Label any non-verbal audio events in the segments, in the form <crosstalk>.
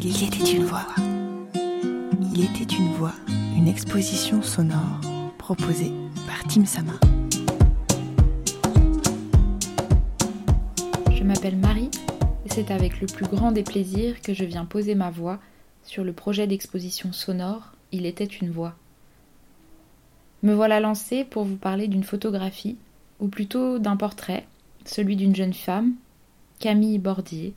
Il était une voix. Il était une voix, une exposition sonore proposée par Tim Sama. Je m'appelle Marie et c'est avec le plus grand des plaisirs que je viens poser ma voix sur le projet d'exposition sonore Il était une voix. Me voilà lancée pour vous parler d'une photographie, ou plutôt d'un portrait, celui d'une jeune femme, Camille Bordier,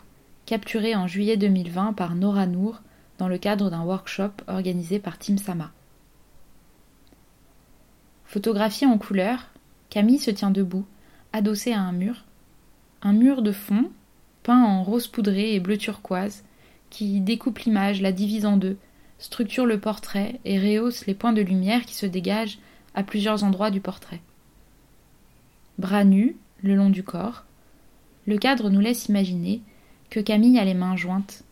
capturée en juillet 2020 par Nora Nour dans le cadre d'un workshop organisé par Tim Sama. Photographiée en couleur, Camille se tient debout, adossée à un mur, un mur de fond, peint en rose poudré et bleu turquoise, qui découpe l'image, la divise en deux, structure le portrait et rehausse les points de lumière qui se dégagent à plusieurs endroits du portrait. Bras nus, le long du corps, le cadre nous laisse imaginer que Camille a les mains jointes.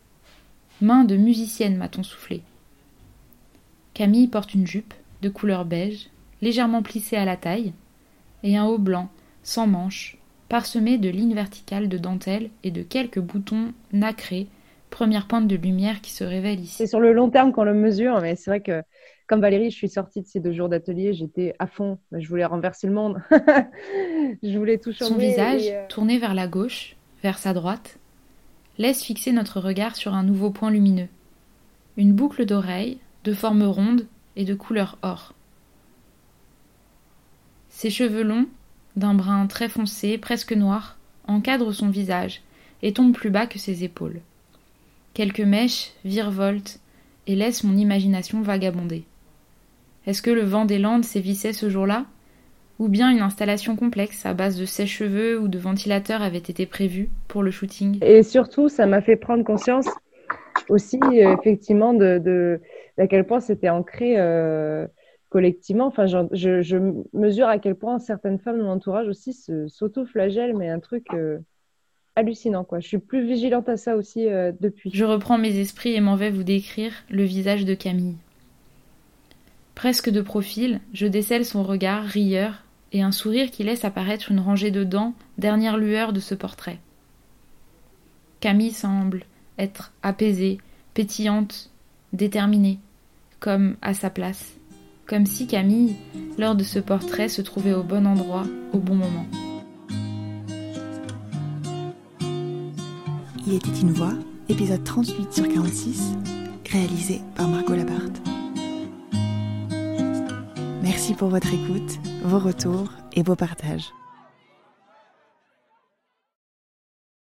Mains de musicienne, m'a-t-on soufflé. Camille porte une jupe de couleur beige, légèrement plissée à la taille, et un haut blanc, sans manches, parsemé de lignes verticales de dentelle et de quelques boutons nacrés, première pointe de lumière qui se révèle ici. C'est sur le long terme qu'on le mesure, mais c'est vrai que comme Valérie, je suis sortie de ces deux jours d'atelier, j'étais à fond. Je voulais renverser le monde. <laughs> je voulais tout changer. Son visage, euh, tourné vers la gauche, vers sa droite, laisse fixer notre regard sur un nouveau point lumineux. Une boucle d'oreille, de forme ronde et de couleur or. Ses cheveux longs, d'un brun très foncé, presque noir, encadrent son visage et tombent plus bas que ses épaules. Quelques mèches virevoltent et laissent mon imagination vagabonder. Est-ce que le vent des Landes sévissait ce jour-là? Ou bien une installation complexe à base de sèche-cheveux ou de ventilateurs avait été prévue pour le shooting Et surtout, ça m'a fait prendre conscience aussi, euh, effectivement, de, à quel point c'était ancré euh, collectivement. Enfin, je, mesure à quel point certaines femmes de mon entourage aussi s'auto-flagellent, mais un truc. Euh, hallucinant quoi. Je suis plus vigilante à ça aussi depuis. Je reprends mes esprits et m'en vais vous décrire le visage de Camille. Presque de profil, je décèle son regard rieur et un sourire qui laisse apparaître une rangée de dents, dernière lueur de ce portrait. Camille semble être apaisée, pétillante, déterminée, comme à sa place, comme si Camille, lors de ce portrait, se trouvait au bon endroit, au bon moment. Il était une voix, épisode 38 sur 46, réalisé par Margot Labarthe. Merci pour votre écoute, vos retours et vos partages.